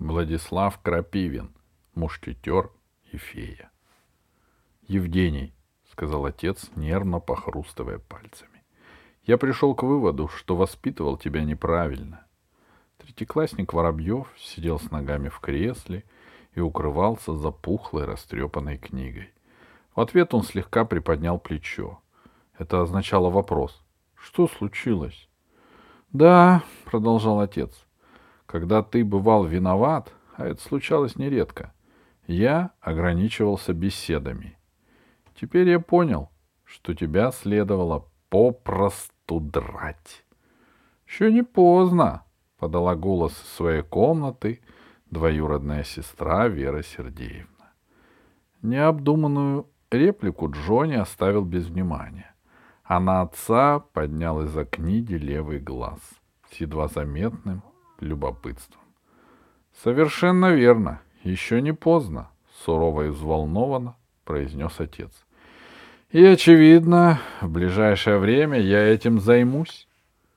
Владислав Крапивин, мушкетер и фея. Евгений, — сказал отец, нервно похрустывая пальцами, — я пришел к выводу, что воспитывал тебя неправильно. Третьеклассник Воробьев сидел с ногами в кресле и укрывался за пухлой растрепанной книгой. В ответ он слегка приподнял плечо. Это означало вопрос. Что случилось? — Да, — продолжал отец, — когда ты бывал виноват, а это случалось нередко, я ограничивался беседами. Теперь я понял, что тебя следовало попросту драть. — Еще не поздно, — подала голос из своей комнаты двоюродная сестра Вера Сергеевна. Необдуманную реплику Джонни оставил без внимания, а на отца поднял из-за книги левый глаз с едва заметным любопытством. — Совершенно верно, еще не поздно, — сурово и взволнованно произнес отец. — И, очевидно, в ближайшее время я этим займусь.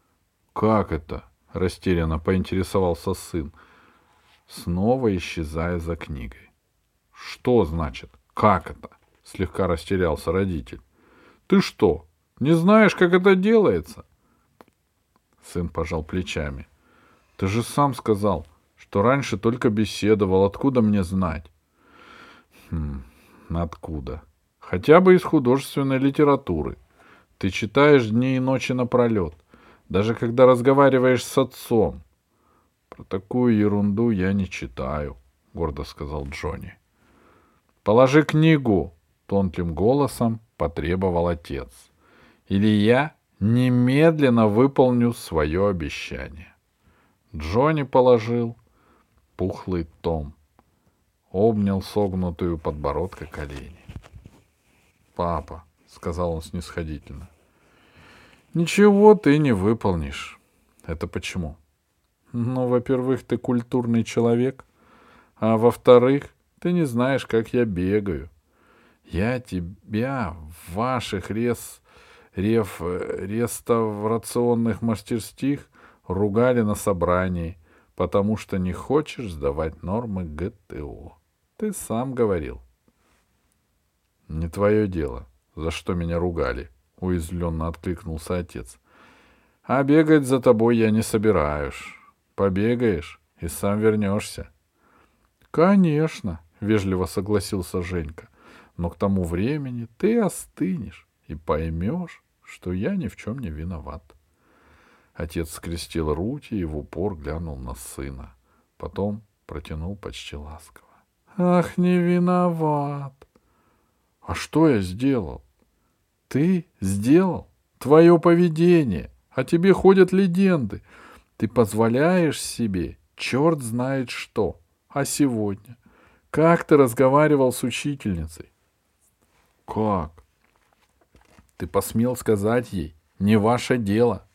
— Как это? — растерянно поинтересовался сын, снова исчезая за книгой. — Что значит? Как это? — слегка растерялся родитель. — Ты что, не знаешь, как это делается? Сын пожал плечами. — Ты же сам сказал, что раньше только беседовал. Откуда мне знать? — Хм, откуда? Хотя бы из художественной литературы. Ты читаешь дни и ночи напролет, даже когда разговариваешь с отцом. Про такую ерунду я не читаю, — гордо сказал Джонни. — Положи книгу, — тонким голосом потребовал отец. — Или я немедленно выполню свое обещание. Джонни положил пухлый том, обнял согнутую подбородка колени. «Папа», — сказал он снисходительно, — «ничего ты не выполнишь». «Это почему?» «Ну, во-первых, ты культурный человек, а во-вторых, ты не знаешь, как я бегаю. Я тебя в ваших рез... рев... реставрационных мастерских ругали на собрании, потому что не хочешь сдавать нормы ГТО. Ты сам говорил. Не твое дело, за что меня ругали, уязвленно откликнулся отец. А бегать за тобой я не собираюсь. Побегаешь и сам вернешься. Конечно, вежливо согласился Женька. Но к тому времени ты остынешь и поймешь, что я ни в чем не виноват. Отец скрестил руки и в упор глянул на сына. Потом протянул почти ласково. — Ах, не виноват! А что я сделал? Ты сделал? Твое поведение. А тебе ходят легенды. Ты позволяешь себе черт знает что. А сегодня? Как ты разговаривал с учительницей? Как? Ты посмел сказать ей, не ваше дело.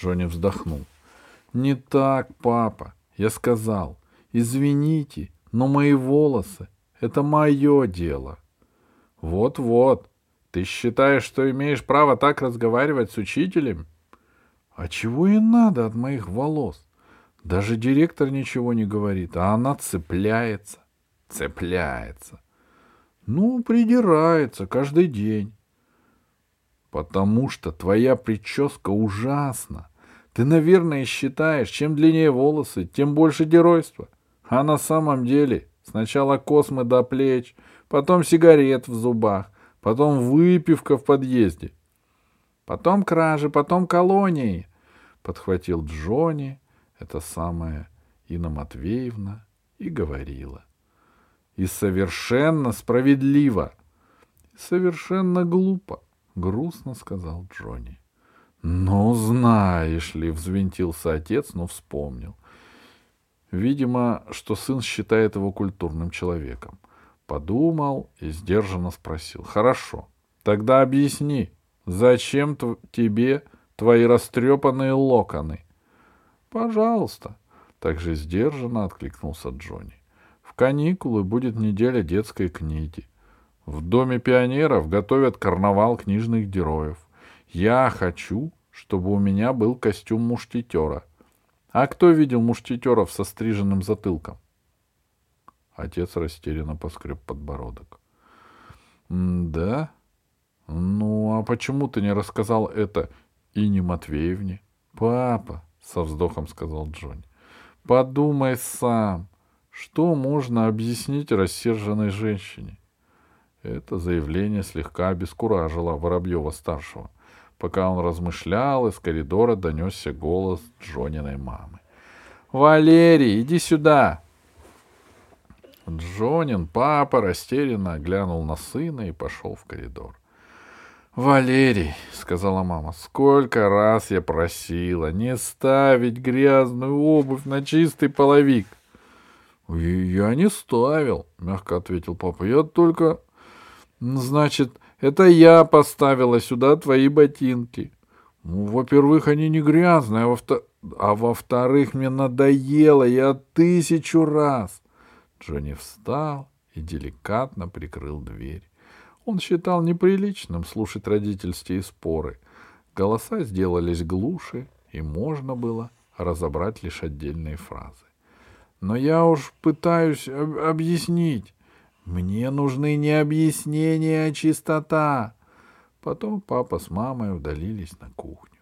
Джонни вздохнул. Не так, папа. Я сказал, извините, но мои волосы — это мое дело. Вот-вот. Ты считаешь, что имеешь право так разговаривать с учителем? А чего и надо от моих волос? Даже директор ничего не говорит, а она цепляется. Цепляется. Ну, придирается каждый день. Потому что твоя прическа ужасна. Ты, наверное, считаешь, чем длиннее волосы, тем больше геройства. А на самом деле сначала космы до плеч, потом сигарет в зубах, потом выпивка в подъезде. Потом кражи, потом колонии, — подхватил Джонни, это самое Инна Матвеевна, и говорила. И совершенно справедливо. Совершенно глупо, — грустно сказал Джонни. Ну, знаешь ли, взвинтился отец, но вспомнил. Видимо, что сын считает его культурным человеком. Подумал и сдержанно спросил. Хорошо, тогда объясни, зачем тебе твои растрепанные локоны? Пожалуйста, также сдержанно откликнулся Джонни. В каникулы будет неделя детской книги. В Доме пионеров готовят карнавал книжных героев. Я хочу, чтобы у меня был костюм мушкетера. А кто видел мушкетеров со стриженным затылком? Отец растерянно поскреб подбородок. — Да? Ну, а почему ты не рассказал это и не Матвеевне? — Папа, — со вздохом сказал Джонни, — подумай сам, что можно объяснить рассерженной женщине? Это заявление слегка обескуражило Воробьева-старшего. Пока он размышлял, из коридора донесся голос Джониной мамы. «Валерий, иди сюда!» Джонин, папа, растерянно глянул на сына и пошел в коридор. «Валерий», — сказала мама, — «сколько раз я просила не ставить грязную обувь на чистый половик». «Я не ставил», — мягко ответил папа. «Я только...» «Значит, это я поставила сюда твои ботинки. Ну, во-первых, они не грязные, а, во-вто... а во-вторых, мне надоело, я тысячу раз». Джонни встал и деликатно прикрыл дверь. Он считал неприличным слушать родительские споры. Голоса сделались глуше, и можно было разобрать лишь отдельные фразы. Но я уж пытаюсь об- объяснить. Мне нужны не объяснения, а чистота. Потом папа с мамой удалились на кухню.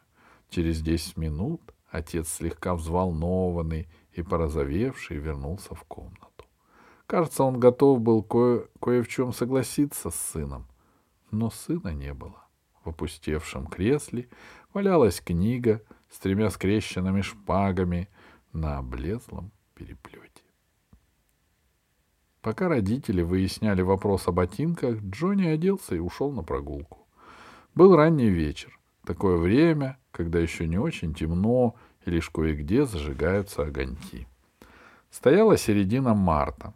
Через десять минут отец, слегка взволнованный и порозовевший, вернулся в комнату. Кажется, он готов был кое, кое в чем согласиться с сыном. Но сына не было. В опустевшем кресле валялась книга с тремя скрещенными шпагами на облезлом. Пока родители выясняли вопрос о ботинках, Джонни оделся и ушел на прогулку. Был ранний вечер, такое время, когда еще не очень темно и лишь кое-где зажигаются огоньки. Стояла середина марта.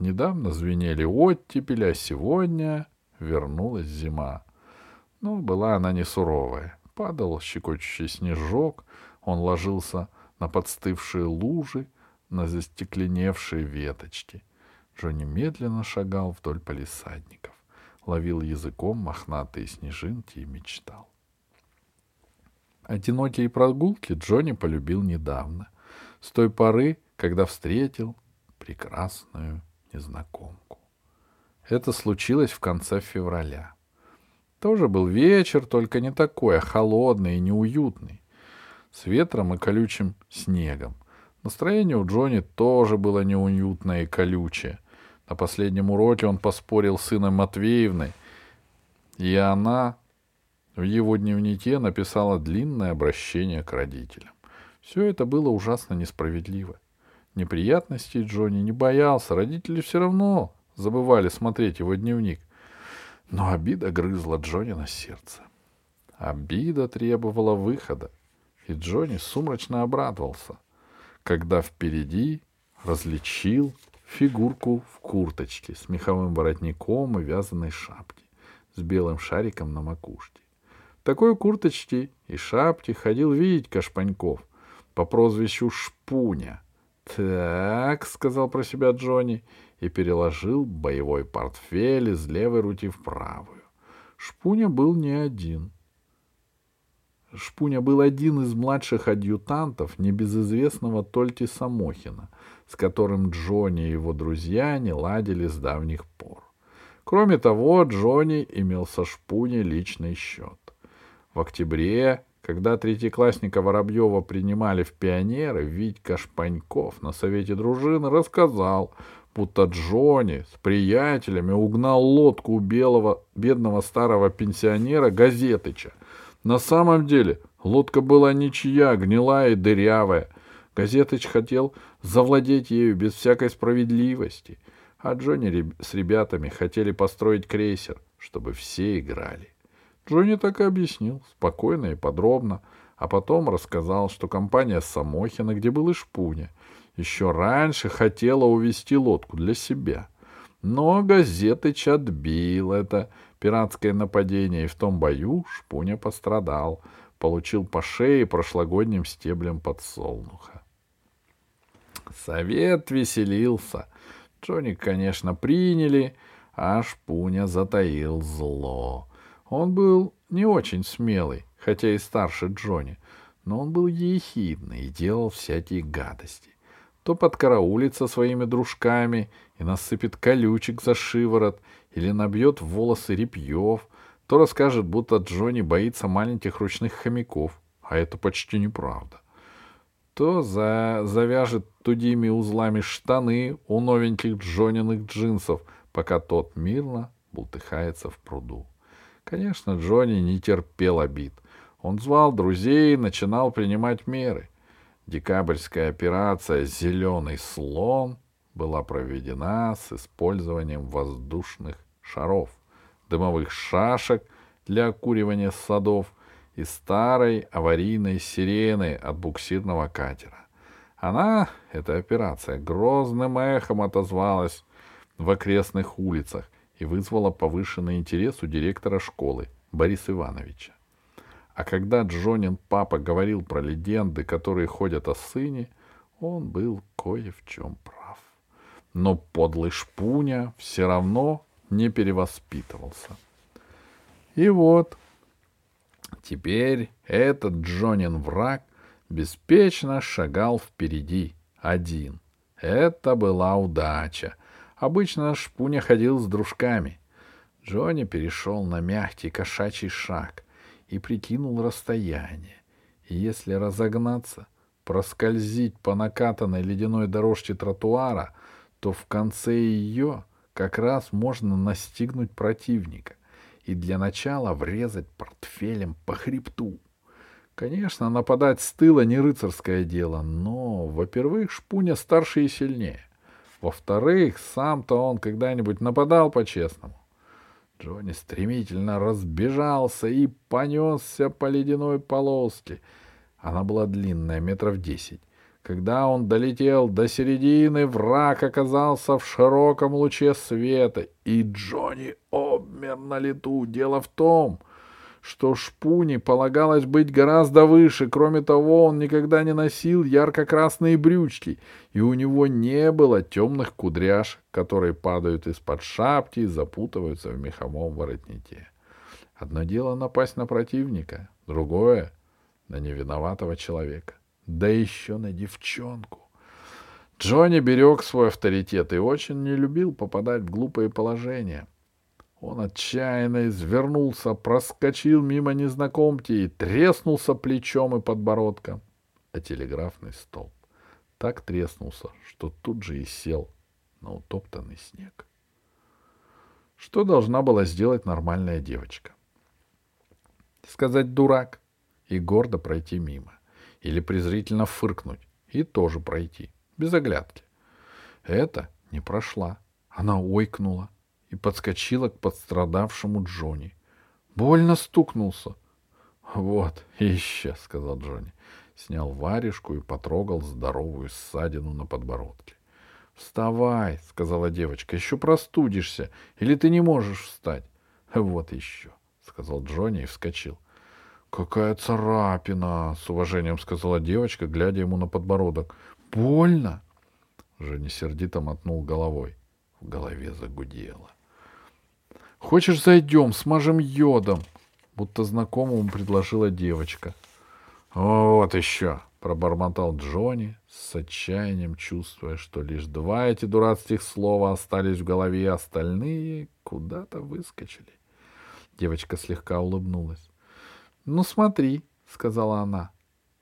Недавно звенели оттепели, а сегодня вернулась зима. Но была она не суровая. Падал щекочущий снежок, он ложился на подстывшие лужи, на застекленевшие веточки. Джонни медленно шагал вдоль палисадников, ловил языком мохнатые снежинки и мечтал. Одинокие прогулки Джонни полюбил недавно, с той поры, когда встретил прекрасную незнакомку. Это случилось в конце февраля. Тоже был вечер, только не такой, а холодный и неуютный, с ветром и колючим снегом. Настроение у Джонни тоже было неуютное и колючее. На последнем уроке он поспорил с сыном Матвеевной, и она в его дневнике написала длинное обращение к родителям. Все это было ужасно несправедливо. Неприятностей Джонни не боялся, родители все равно забывали смотреть его дневник. Но обида грызла Джонни на сердце. Обида требовала выхода, и Джонни сумрачно обрадовался, когда впереди различил фигурку в курточке с меховым воротником и вязаной шапке с белым шариком на макушке. В такой курточке и шапке ходил Витька Шпаньков по прозвищу Шпуня — «Так», — сказал про себя Джонни и переложил боевой портфель из левой руки в правую. Шпуня был не один. Шпуня был один из младших адъютантов небезызвестного Тольти Самохина, с которым Джонни и его друзья не ладили с давних пор. Кроме того, Джонни имел со Шпуней личный счет. В октябре когда третьеклассника Воробьева принимали в пионеры, Витька Шпаньков на совете дружины рассказал, будто Джонни с приятелями угнал лодку у белого, бедного старого пенсионера Газетыча. На самом деле лодка была ничья, гнилая и дырявая. Газетыч хотел завладеть ею без всякой справедливости, а Джонни с ребятами хотели построить крейсер, чтобы все играли. Джонни так и объяснил, спокойно и подробно, а потом рассказал, что компания Самохина, где был и Шпуня, еще раньше хотела увести лодку для себя. Но Газетыч отбил это пиратское нападение, и в том бою Шпуня пострадал, получил по шее прошлогодним стеблем подсолнуха. Совет веселился. Джонни, конечно, приняли, а Шпуня затаил зло. Он был не очень смелый, хотя и старше Джонни, но он был ехидный и делал всякие гадости. То подкараулит со своими дружками и насыпет колючек за шиворот или набьет в волосы репьев, то расскажет, будто Джонни боится маленьких ручных хомяков, а это почти неправда. То за... завяжет тудими узлами штаны у новеньких Джониных джинсов, пока тот мирно бултыхается в пруду. Конечно, Джонни не терпел обид. Он звал друзей и начинал принимать меры. Декабрьская операция «Зеленый слон» была проведена с использованием воздушных шаров, дымовых шашек для окуривания садов и старой аварийной сирены от буксирного катера. Она, эта операция, грозным эхом отозвалась в окрестных улицах и вызвала повышенный интерес у директора школы Бориса Ивановича. А когда Джонин папа говорил про легенды, которые ходят о сыне, он был кое в чем прав. Но подлый шпуня все равно не перевоспитывался. И вот, теперь этот Джонин враг беспечно шагал впереди, один. Это была удача. Обычно Шпуня ходил с дружками. Джонни перешел на мягкий кошачий шаг и прикинул расстояние. И если разогнаться, проскользить по накатанной ледяной дорожке тротуара, то в конце ее как раз можно настигнуть противника и для начала врезать портфелем по хребту. Конечно, нападать с тыла не рыцарское дело, но, во-первых, Шпуня старше и сильнее. Во-вторых, сам-то он когда-нибудь нападал по-честному. Джонни стремительно разбежался и понесся по ледяной полоске. Она была длинная, метров десять. Когда он долетел до середины, враг оказался в широком луче света, и Джонни обмер на лету. Дело в том, что Шпуни полагалось быть гораздо выше. Кроме того, он никогда не носил ярко-красные брючки, и у него не было темных кудряш, которые падают из-под шапки и запутываются в меховом воротнике. Одно дело напасть на противника, другое — на невиноватого человека. Да еще на девчонку. Джонни берег свой авторитет и очень не любил попадать в глупые положения — он отчаянно извернулся, проскочил мимо незнакомки и треснулся плечом и подбородком. А телеграфный столб так треснулся, что тут же и сел на утоптанный снег. Что должна была сделать нормальная девочка? Сказать «дурак» и гордо пройти мимо. Или презрительно фыркнуть и тоже пройти, без оглядки. Это не прошла. Она ойкнула — и подскочила к подстрадавшему Джонни. Больно стукнулся. Вот, еще, сказал Джонни. Снял варежку и потрогал здоровую ссадину на подбородке. Вставай, сказала девочка, еще простудишься, или ты не можешь встать. Вот еще, сказал Джонни и вскочил. Какая царапина, с уважением сказала девочка, глядя ему на подбородок. Больно? Женя сердито мотнул головой. В голове загудело. Хочешь, зайдем, смажем йодом? Будто знакомому предложила девочка. Вот еще, пробормотал Джонни, с отчаянием чувствуя, что лишь два эти дурацких слова остались в голове, а остальные куда-то выскочили. Девочка слегка улыбнулась. — Ну, смотри, — сказала она.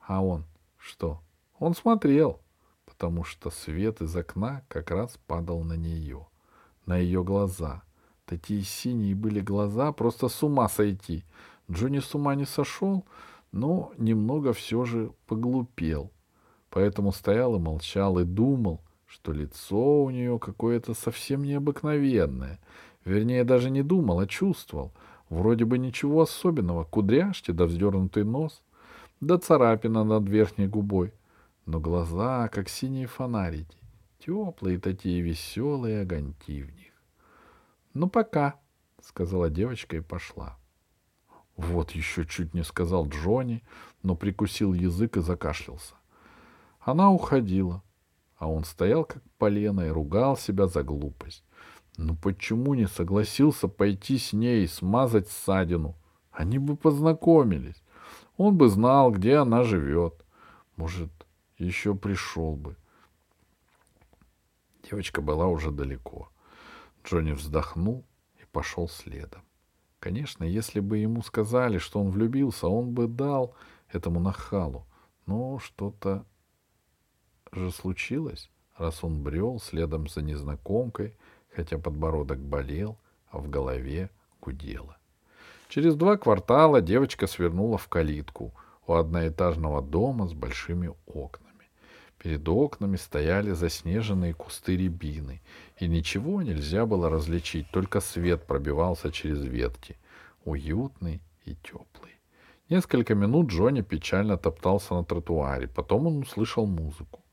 А он что? Он смотрел, потому что свет из окна как раз падал на нее, на ее глаза — Такие синие были глаза, просто с ума сойти. Джонни с ума не сошел, но немного все же поглупел. Поэтому стоял и молчал, и думал, что лицо у нее какое-то совсем необыкновенное. Вернее, даже не думал, а чувствовал. Вроде бы ничего особенного. Кудряшки да вздернутый нос, да царапина над верхней губой. Но глаза, как синие фонарики, теплые такие, веселые огоньки в них. Ну, пока, сказала девочка и пошла. Вот еще чуть не сказал Джонни, но прикусил язык и закашлялся. Она уходила, а он стоял как полено и ругал себя за глупость. Ну почему не согласился пойти с ней смазать ссадину? Они бы познакомились. Он бы знал, где она живет. Может, еще пришел бы. Девочка была уже далеко. Джонни вздохнул и пошел следом. Конечно, если бы ему сказали, что он влюбился, он бы дал этому нахалу. Но что-то же случилось, раз он брел следом за незнакомкой, хотя подбородок болел, а в голове гудело. Через два квартала девочка свернула в калитку у одноэтажного дома с большими окнами. Перед окнами стояли заснеженные кусты рябины, и ничего нельзя было различить, только свет пробивался через ветки, уютный и теплый. Несколько минут Джонни печально топтался на тротуаре, потом он услышал музыку.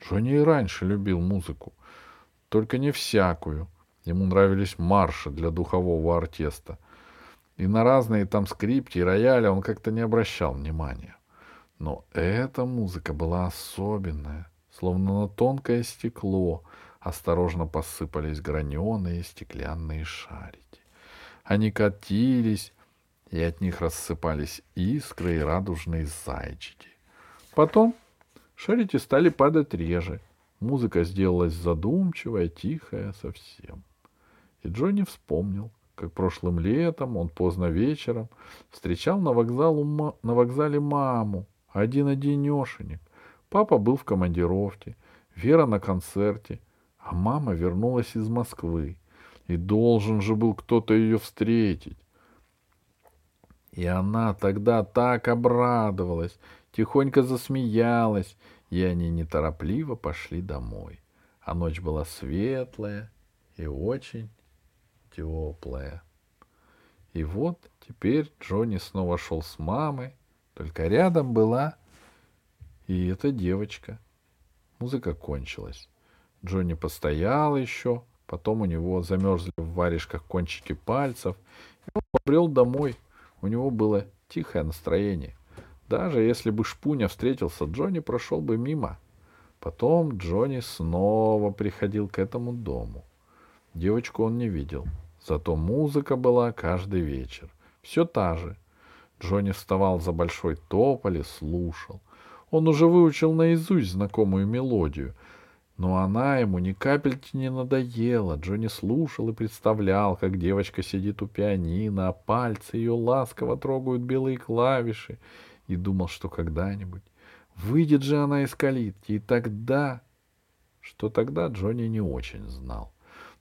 Джонни и раньше любил музыку, только не всякую. Ему нравились марши для духового оркестра. И на разные там скрипки и рояли он как-то не обращал внимания. Но эта музыка была особенная, словно на тонкое стекло осторожно посыпались граненые стеклянные шарики. Они катились, и от них рассыпались искры и радужные зайчики. Потом шарики стали падать реже. Музыка сделалась задумчивая, тихая совсем. И Джонни вспомнил, как прошлым летом он поздно вечером встречал на, вокзалу, на вокзале маму, один-одинешенек. Папа был в командировке, Вера на концерте, а мама вернулась из Москвы. И должен же был кто-то ее встретить. И она тогда так обрадовалась, тихонько засмеялась, и они неторопливо пошли домой. А ночь была светлая и очень теплая. И вот теперь Джонни снова шел с мамой, только рядом была и эта девочка. Музыка кончилась. Джонни постоял еще, потом у него замерзли в варежках кончики пальцев, и он побрел домой. У него было тихое настроение. Даже если бы Шпуня встретился, Джонни прошел бы мимо. Потом Джонни снова приходил к этому дому. Девочку он не видел, зато музыка была каждый вечер. Все та же — Джонни вставал за большой тополь и слушал. Он уже выучил наизусть знакомую мелодию, но она ему ни капельки не надоела. Джонни слушал и представлял, как девочка сидит у пианино, а пальцы ее ласково трогают белые клавиши, и думал, что когда-нибудь выйдет же она из калитки, и тогда... Что тогда Джонни не очень знал.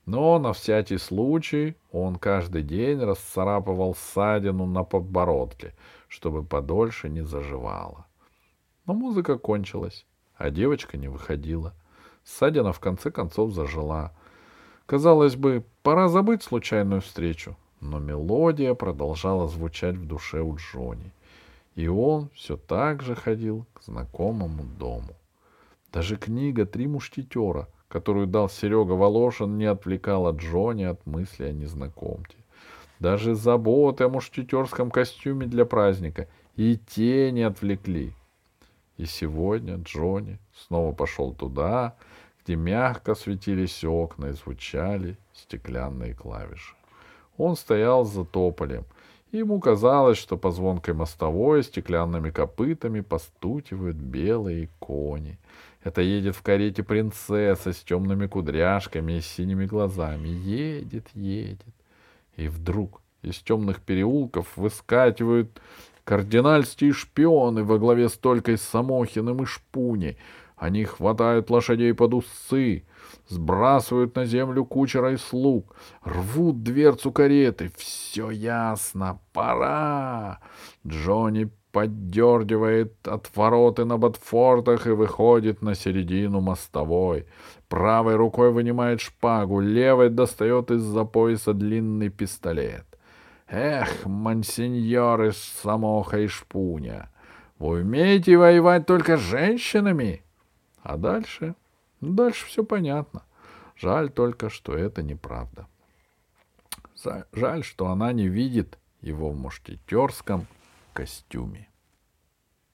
Но на всякий случай он каждый день расцарапывал ссадину на подбородке, чтобы подольше не заживала. Но музыка кончилась, а девочка не выходила. Ссадина в конце концов зажила. Казалось бы, пора забыть случайную встречу, но мелодия продолжала звучать в душе у Джонни, и он все так же ходил к знакомому дому. Даже книга «Три мушкетера» которую дал Серега Волошин, не отвлекала Джонни от мысли о незнакомке. Даже заботы о мушкетерском костюме для праздника и те не отвлекли. И сегодня Джонни снова пошел туда, где мягко светились окна и звучали стеклянные клавиши. Он стоял за тополем, ему казалось, что по звонкой мостовой стеклянными копытами постукивают белые кони, это едет в карете принцесса с темными кудряшками и синими глазами. Едет, едет. И вдруг из темных переулков выскакивают кардинальские шпионы во главе с Толькой Самохиным и Шпуней. Они хватают лошадей под усы, сбрасывают на землю кучера и слуг, рвут дверцу кареты. Все ясно, пора. Джонни поддергивает от вороты на ботфортах и выходит на середину мостовой. Правой рукой вынимает шпагу, левой достает из-за пояса длинный пистолет. Эх, мансиньоры Самоха и Шпуня, вы умеете воевать только с женщинами? А дальше? Ну, дальше все понятно. Жаль только, что это неправда. Жаль, что она не видит его в мушкетерском костюме.